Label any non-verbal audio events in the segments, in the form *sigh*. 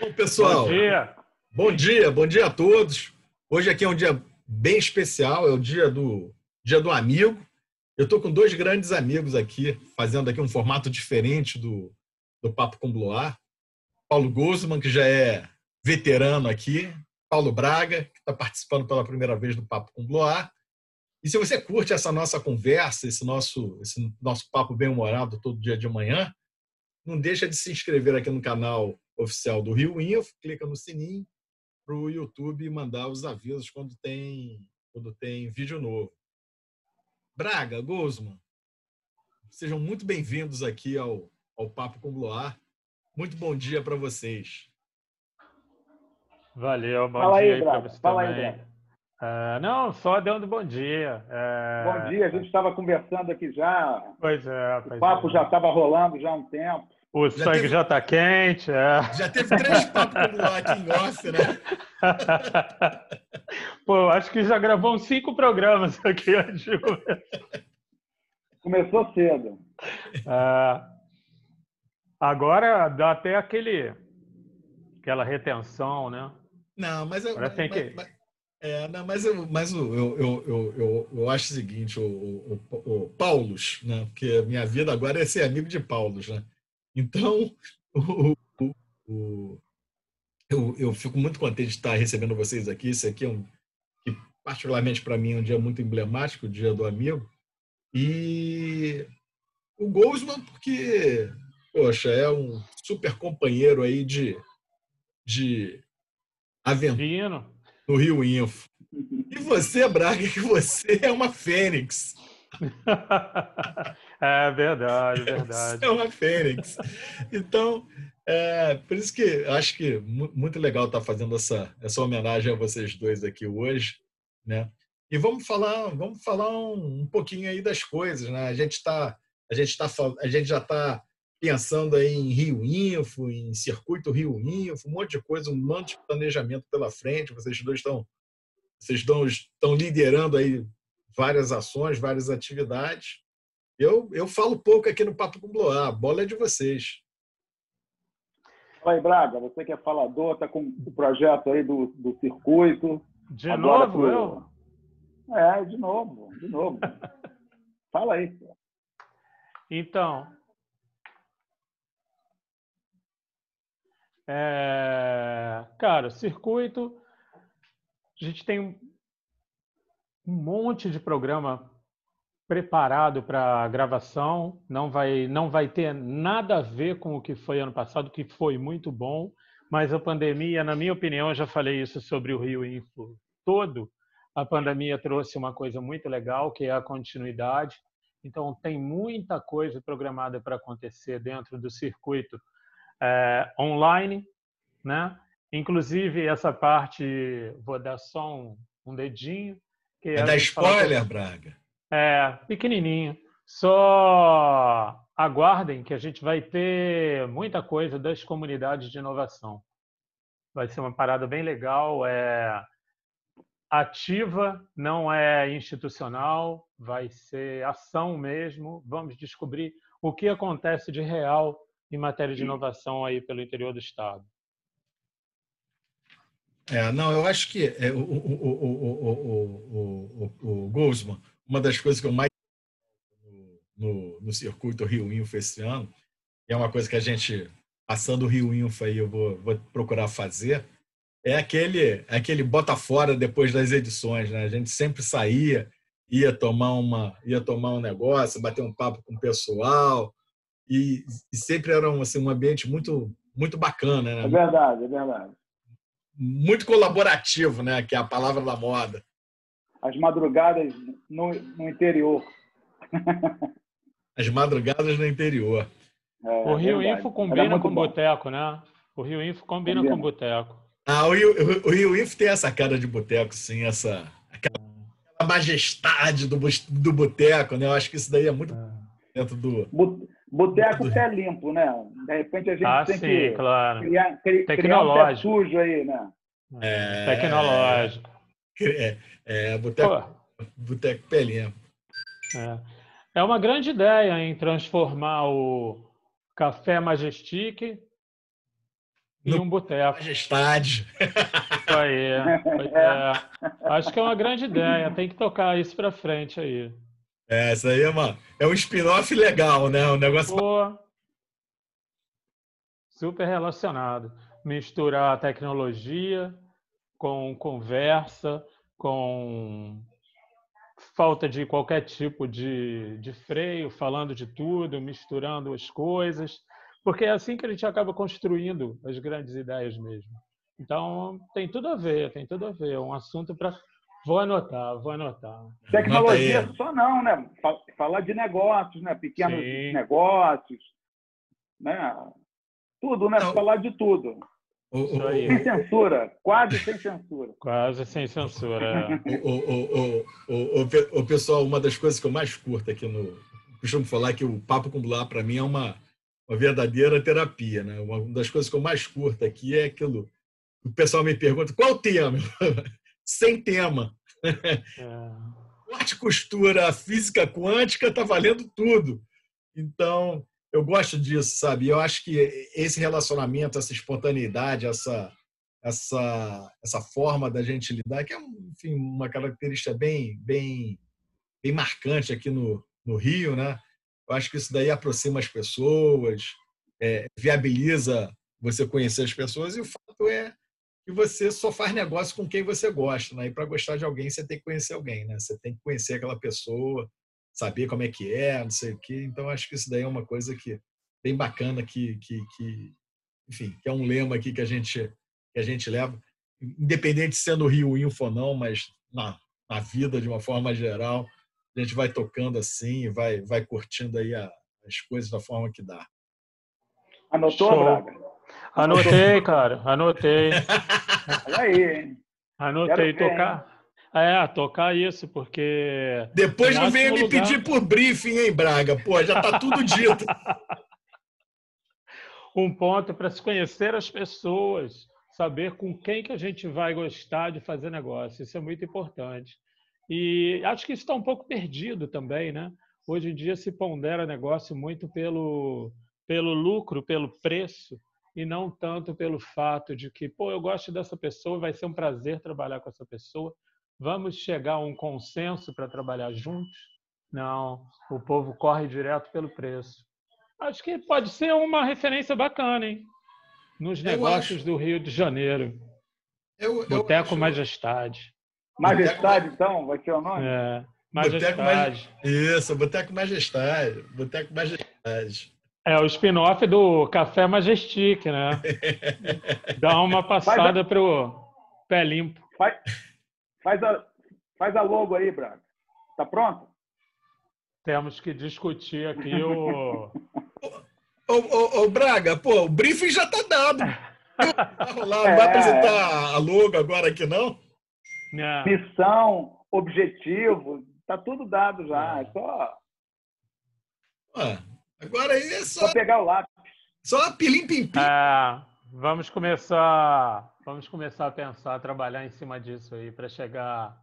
Bom, pessoal. Bom dia. Bom dia, bom dia a todos. Hoje aqui é um dia bem especial, é o dia do dia do amigo. Eu estou com dois grandes amigos aqui, fazendo aqui um formato diferente do, do Papo com Bloar. Paulo Guzman, que já é veterano aqui, Paulo Braga, que está participando pela primeira vez do Papo com Bloar. E se você curte essa nossa conversa, esse nosso, esse nosso papo bem-humorado todo dia de manhã, não deixa de se inscrever aqui no canal oficial do Rio Info, clica no sininho para o YouTube mandar os avisos quando tem, quando tem vídeo novo. Braga, Guzman, sejam muito bem-vindos aqui ao, ao Papo com Bloar. Muito bom dia para vocês. Valeu, bom Fala dia aí, para você Fala também. aí, Ah, não, só dando bom dia. É, Bom dia, a gente estava conversando aqui já, Pois é, o pois papo é. já estava rolando já há um tempo. O Já sangue teve- já está quente. É. Já teve três papos com Bloar aqui em off, né? *laughs* Pô, acho que já gravou uns cinco programas *laughs* aqui antes de começar. Começou cedo. É, agora dá até aquele, aquela retenção, né? Não, mas eu, Agora tem mas- que- mas- é, não, mas eu, mas eu, eu, eu, eu, eu, acho o seguinte, o, o, o, Paulos, né? Porque minha vida agora é ser amigo de Paulos, né? Então, o, o, o- eu, eu fico muito contente de estar recebendo vocês aqui. Esse aqui é um que particularmente para mim é um dia muito emblemático, o dia do amigo. E o Goldsman, porque, poxa, é um super companheiro aí de, de aventura. No Rio Info. E você, Braga, que você é uma fênix. *laughs* É verdade, Você verdade. é uma fênix. Então, é, por isso que acho que mu- muito legal estar fazendo essa, essa homenagem a vocês dois aqui hoje, né? E vamos falar, vamos falar um, um pouquinho aí das coisas, né? A gente está, a gente tá, a gente já está pensando aí em Rio Info, em circuito Rio Info, um monte de coisa, um monte de planejamento pela frente. Vocês dois estão, vocês estão, estão liderando aí várias ações, várias atividades. Eu, eu falo pouco aqui no Papo com Bloar, a bola é de vocês. Fala aí, Braga, você que é falador, está com o projeto aí do, do circuito. De Agora novo, pro- eu? É, de novo, de novo. *laughs* Fala aí. Então, é, cara, circuito, a gente tem um monte de programa preparado para gravação, não vai, não vai ter nada a ver com o que foi ano passado, que foi muito bom, mas a pandemia, na minha opinião, eu já falei isso sobre o Rio Info todo, a pandemia trouxe uma coisa muito legal, que é a continuidade. Então, tem muita coisa programada para acontecer dentro do circuito é, online, né? Inclusive, essa parte, vou dar só um, um dedinho. Que É a dar gente fala spoiler, Braga. é, pequenininho. Só aguardem que a gente vai ter muita coisa das comunidades de inovação. Vai ser uma parada bem legal, é ativa, não é institucional, vai ser ação mesmo. Vamos descobrir o que acontece de real em matéria de inovação aí pelo interior do Estado? É, não, eu acho que é, o, o, uma das coisas que eu mais no, no circuito Rio Info esse ano, e é uma coisa que a gente, passando o Rio Info aí, eu vou, vou procurar fazer, é aquele, aquele bota fora depois das edições, né? A gente sempre saía, ia tomar, uma, ia tomar um negócio, bater um papo com o pessoal, e, e sempre era um, assim, um ambiente muito, muito bacana, né? É verdade, é verdade. muito colaborativo, né? Que é a palavra da moda. As madrugadas no, no interior. As madrugadas no interior. É, O Rio verdade. Info combina com bom. boteco, né? O Rio Info combina Combina. com boteco. Ah, o Rio, o Rio Info tem essa cara de boteco, sim, essa aquela, aquela majestade do, do boteco, né? Eu acho que isso daí é muito dentro do. Boteco pé limpo, né? De repente a gente Ah, tem sim, que claro. criar, cri- criar um pé Tecnológico. sujo aí, né? É, Tecnológico. É, é boteco, boteco pelinha. é. É uma grande ideia em transformar o Café Majestic em um boteco. Majestade. Isso aí. *laughs* É. Acho que é uma grande ideia. Tem que tocar isso para frente aí. É, isso aí é, uma, é um spin-off legal, né? Um negócio. Pô, super relacionado. Misturar tecnologia com conversa, com falta de qualquer tipo de, de freio, falando de tudo, misturando as coisas, porque é assim que a gente acaba construindo as grandes ideias mesmo. Então, tem tudo a ver, tem tudo a ver. É um assunto para. Vou anotar, vou anotar. Tecnologia só não, né? Falar de negócios, né? Pequenos Sim. negócios, né? Tudo, né? Não. Falar de tudo. O, o, sem censura, quase sem censura. Quase sem censura. É. *laughs* o, o, o, pessoal, uma das coisas que eu mais curto aqui no. Costumo falar que o Papo com Blá, para mim, é uma, uma verdadeira terapia. Né? Uma das coisas que eu mais curto aqui é aquilo. O pessoal me pergunta qual o tema? *laughs* sem tema. É. *laughs* Corte, costura, física quântica, está valendo tudo. Então, eu gosto disso, sabe? Eu acho que esse relacionamento, essa espontaneidade, essa essa essa forma da gente lidar, que é enfim, uma característica bem bem bem marcante aqui no, no Rio, né? Eu acho que isso daí aproxima as pessoas, é, viabiliza você conhecer as pessoas e o fato é que você só faz negócio com quem você gosta, né? E para gostar de alguém você tem que conhecer alguém, né? Você tem que conhecer aquela pessoa, saber como é que é, não sei o quê. Então, acho que isso daí é uma coisa que bem bacana que, que, que enfim, que é um lema aqui que a gente que a gente leva, independente de sendo Rio Info ou não, mas na, na vida de uma forma geral, a gente vai tocando assim, vai vai curtindo aí a, as coisas da forma que dá. Anotou, Show. Braga? Anotei, cara, anotei. Olha aí. Anotei tocar. É, tocar isso, porque. Depois não venha me lugar... pedir por briefing, hein, Braga? Pô, já tá tudo dito. *laughs* um ponto para se conhecer as pessoas, saber com quem que a gente vai gostar de fazer negócio. Isso é muito importante. E acho que isso está um pouco perdido também, né? Hoje em dia se pondera negócio muito pelo, pelo lucro, pelo preço, e não tanto pelo fato de que, pô, eu gosto dessa pessoa, vai ser um prazer trabalhar com essa pessoa, Vamos chegar a um consenso para trabalhar juntos? Não, o povo corre direto pelo preço. Acho que pode ser uma referência bacana, hein? Nos negócios do Rio de Janeiro. Eu, eu Boteco acho... Majestade. Majestade, então, vai ser o nome? É, Majestade. Isso, Boteco Majestade. Boteco Majestade. É o spin-off do Café Majestic, né? *laughs* Dá uma passada para o pé limpo. Faz, Faz a, faz a logo aí, Braga. Tá pronto? Temos que discutir aqui o. *laughs* ô, ô, ô, Braga, pô, o briefing já tá dado. Vai rolar, não é... vai apresentar a logo agora aqui, não? É. Missão, objetivo, tá tudo dado já. É, é só. Ué, agora aí é só. Só pegar o lápis. Só pilim pim, pim. É, vamos começar Vamos começar a pensar, a trabalhar em cima disso aí para chegar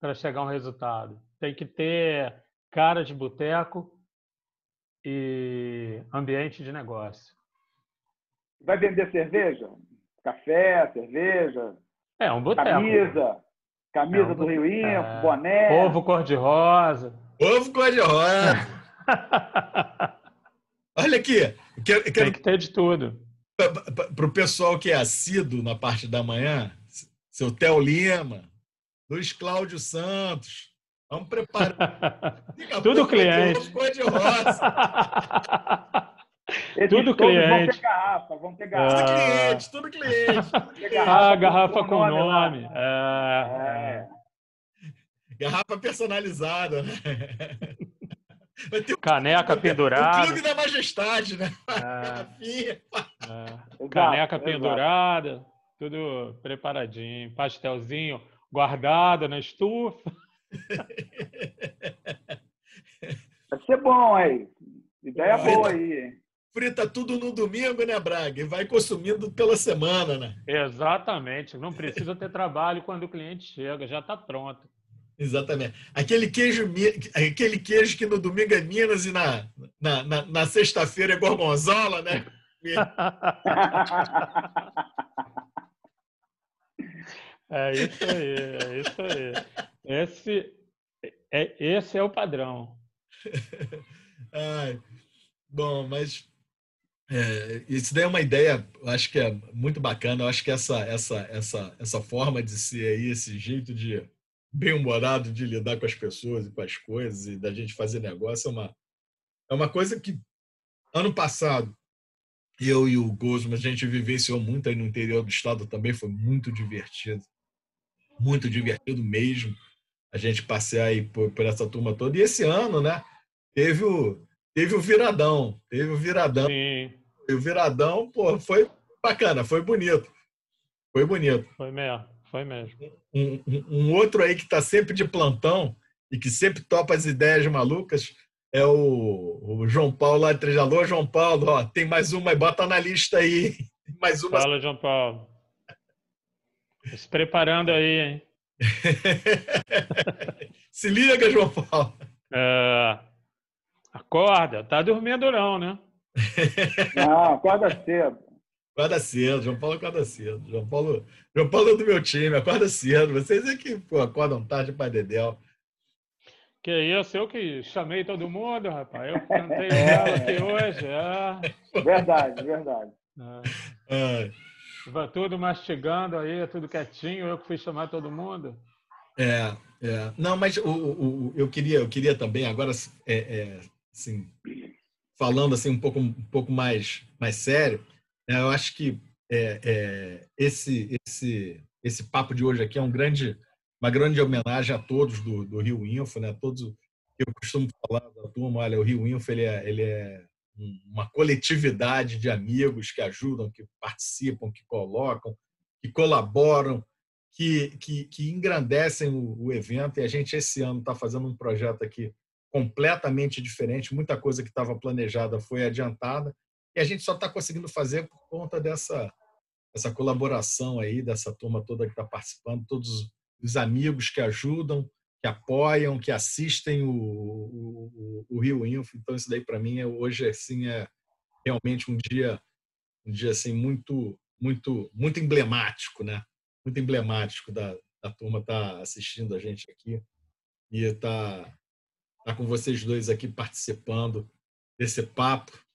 para chegar a um resultado. Tem que ter cara de boteco e ambiente de negócio. Vai vender cerveja? Café, cerveja? É, um boteco. Camisa, camisa é um do Rio Info, é... boné. Ovo cor-de-rosa. Ovo cor-de-rosa. *laughs* Olha aqui. Quero, quero... Tem que ter de tudo para o pessoal que é assíduo na parte da manhã, seu Theo Lima, Luiz Cláudio Santos, vamos preparar. *laughs* Tudo cliente. *laughs* tudo cliente. Vão ter garrafa, vão ter garrafa. Tudo cliente, tudo cliente. ah, garrafa com nome. nome. É. É. Garrafa personalizada. Né? Caneca pendurada. O clube da majestade, né? *laughs* É. é. Caneca pendurada, tudo preparadinho. Pastelzinho guardado na estufa. *laughs* Vai ser bom aí. Ideia Frita, boa aí. Frita tudo no domingo, né, Braga? E vai consumindo pela semana, né? Exatamente. Não precisa ter trabalho quando o cliente chega, já está pronto. Exatamente. Aquele queijo, aquele queijo que no domingo é Minas e na, na, na, na sexta-feira é gorgonzola, né? *laughs* É isso aí, é isso aí. Esse é, esse é o padrão. *laughs* Ai, bom, mas é, isso daí é uma ideia, eu acho que é muito bacana. Eu acho que essa, essa, essa, essa forma de ser aí, esse jeito de bem-humorado de lidar com as pessoas e com as coisas e da gente fazer negócio é uma, é uma coisa que ano passado eu e o Gosmo, a gente vivenciou muito aí no interior do estado também, foi muito divertido. Muito divertido mesmo a gente passear aí por, por essa turma toda. E esse ano, né, teve o, teve o viradão, teve o viradão. Sim. E o viradão, pô, foi bacana, foi bonito. Foi bonito. Foi mesmo, foi mesmo. Um, um, um outro aí que está sempre de plantão e que sempre topa as ideias malucas é o, o João Paulo lá de Trejador. João Paulo, ó, tem mais uma, bota na lista aí. *laughs* Mais uma. Fala, João Paulo. Se preparando aí, hein? *laughs* Se liga, João Paulo. É, acorda, tá dormindo não, né? Não, acorda cedo. Acorda cedo, João Paulo acorda cedo. João Paulo, João Paulo é do meu time, acorda cedo. Vocês é que pô, acordam tarde para Dedéu. Que isso, eu que chamei todo mundo, rapaz. Eu *laughs* cantei ela aqui hoje. É. Verdade, verdade. É. É. Tudo mastigando aí, tudo quietinho, eu que fui chamar todo mundo. É, é. Não, mas o, o, eu, queria, eu queria também, agora, é, é, assim, falando assim um pouco, um pouco mais, mais sério, eu acho que é, é, esse, esse, esse papo de hoje aqui é um grande, uma grande homenagem a todos do, do Rio Info, né? Todos, eu costumo falar da turma, olha, o Rio Info ele é, ele é uma coletividade de amigos que ajudam, que participam, que colocam, que colaboram, que, que, que engrandecem o, o, evento. E a gente, esse ano, está fazendo um projeto aqui completamente diferente. Muita coisa que estava planejada foi adiantada. E a gente só está conseguindo fazer por conta dessa, dessa colaboração aí, dessa turma toda que está participando, todos os amigos que ajudam, que apoiam, que assistem o, o, o Rio Info. Então, isso daí, para mim, é, hoje assim, é realmente um dia um dia assim muito muito muito emblemático né? Muito emblemático da, da turma estar tá assistindo a gente aqui. E estar tá, tá com vocês dois aqui participando desse papo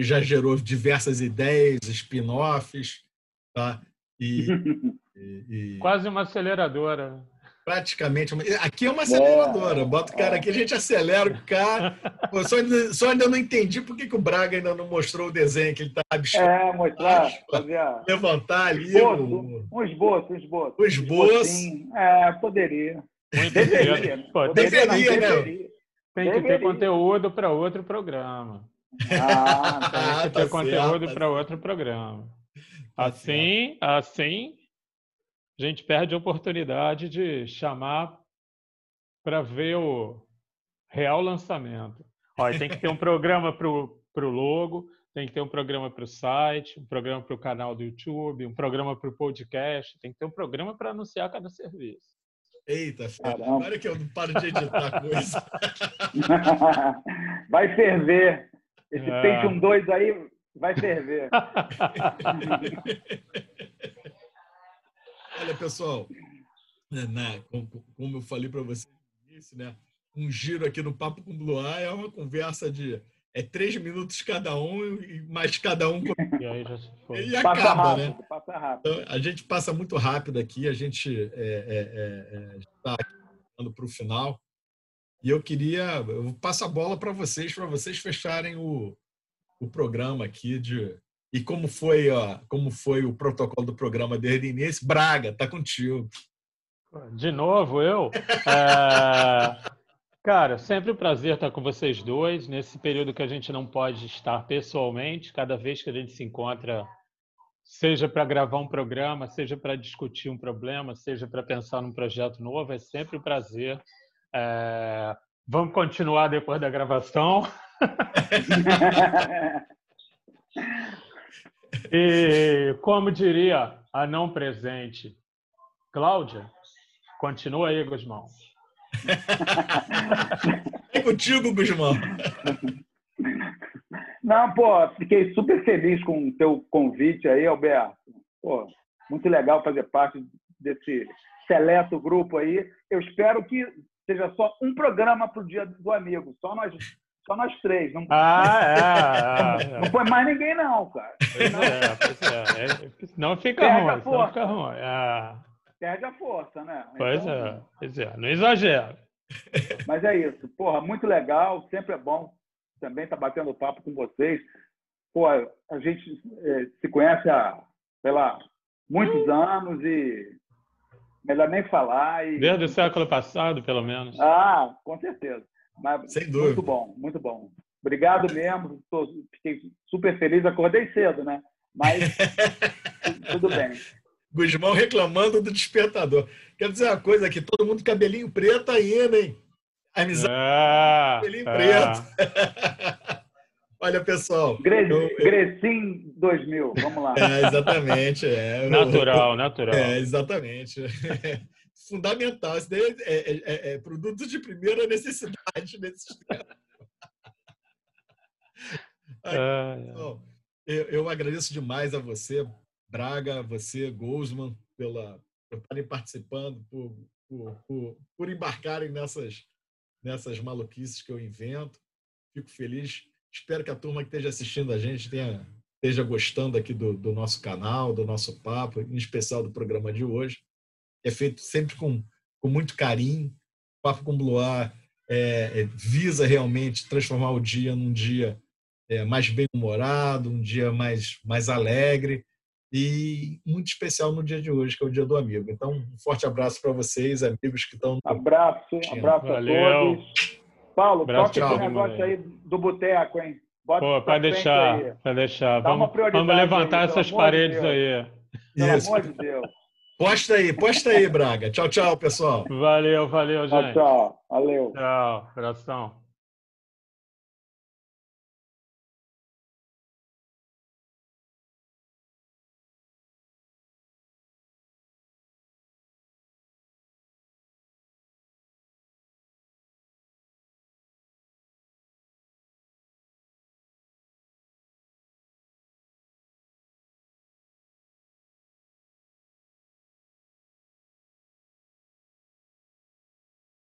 que já gerou diversas ideias spin-offs tá e, *laughs* e, e... quase uma aceleradora praticamente. Aqui é uma aceleradora. Bota o cara aqui, a gente acelera o cara. Pô, só, ainda, só ainda não entendi por que, que o Braga ainda não mostrou o desenho que ele está abstrato. É, mostrar. Levantar ali. Esboço, o... Um esboço, um esboço. Um esboço. É, poderia. Deveria. Pô, deveria, deveria, né? Deveria. Tem que deveria. ter conteúdo para outro programa. Ah, tem que ter tá conteúdo tá para outro programa. Tá assim, assim a gente perde a oportunidade de chamar para ver o real lançamento. Olha, tem que ter um *laughs* programa para o logo, tem que ter um programa para o site, um programa para o canal do YouTube, um programa para o podcast, tem que ter um programa para anunciar cada serviço. Eita, filho, agora que eu não paro de editar coisa. *laughs* *laughs* vai ferver. Esse é. Pentium 2 aí vai ferver. *laughs* Olha, pessoal, né, né como eu falei para vocês no início, né, um giro aqui no Papo com Blue Eye é uma conversa de é três minutos cada um mais cada um e, aí já foi. e acaba, rápido, né? Passa rápido. Então, a gente passa muito rápido aqui, a gente está é, é, é, é para o final e eu queria eu passo a bola para vocês para vocês fecharem o, o programa aqui de e como foi, ó, como foi o protocolo do programa desde o início? Braga, tá contigo. De novo, eu? É... Cara, sempre um prazer estar com vocês dois nesse período que a gente não pode estar pessoalmente. Cada vez que a gente se encontra, seja para gravar um programa, seja para discutir um problema, seja para pensar num projeto novo, é sempre um prazer. É... Vamos continuar depois da gravação. *laughs* E como diria a não presente Cláudia, continua aí, Gusmão. *laughs* é contigo, Guzmão. Não, pô, fiquei super feliz com o teu convite aí, Alberto. Pô, muito legal fazer parte desse seleto grupo aí. Eu espero que seja só um programa para o Dia do Amigo, só nós, só nós três. Não, ah, é, *laughs* é, é. não põe mais ninguém, não, cara. Pois não. é, pois é. é não fica Perde ruim, não fica ruim. É. Perde a força, né? Pois então, é, pois é, não exagera. Mas é isso, porra, muito legal, sempre é bom também estar tá batendo papo com vocês. Pô, a gente é, se conhece há, sei lá, muitos hum. anos e melhor nem falar. E... Desde o século passado, pelo menos. Ah, com certeza. Mas, Sem dúvida. Muito bom, muito bom. Obrigado mesmo. Tô, fiquei super feliz. Acordei cedo, né? Mas *laughs* tudo bem. Guzmão reclamando do despertador. Quero dizer uma coisa aqui, todo mundo cabelinho preto ainda, hein? Amizade, ah, cabelinho ah. preto. *laughs* Olha, pessoal. Gre eu... Grecim 2000, vamos lá. É, exatamente. É. Natural, *laughs* natural. É, exatamente. *laughs* Fundamental. Isso daí é, é, é, é produto de primeira necessidade nesse tempos. *laughs* Ah, eu, eu, agradeço demais a você, Braga, você, Goldsman, pela, por estarem participando, por, por, por, por embarcarem nessas, nessas maluquices que eu invento. Fico feliz Espero que a turma que esteja assistindo a gente tenha, esteja gostando aqui do, do nosso canal, do nosso papo, em especial do programa de hoje. É feito sempre com, com muito carinho. O Papo com Bluar é, é, visa realmente transformar o dia num dia é, mais bem-humorado, um dia mais, mais alegre e muito especial no dia de hoje, que é o Dia do Amigo. Então, um forte abraço para vocês, amigos que estão. Abraço, abraço Valeu. a todos. Paulo, Braço, toca esse negócio aí do boteco, hein? Bota Pô, pode deixar, pode deixar. Vamos, vamos levantar aí, essas paredes de aí. Pelo Isso. amor de Deus. Posta aí, posta aí, Braga. Tchau, tchau, pessoal. Valeu, valeu, gente. Tchau, tchau. Valeu. Tchau, abração.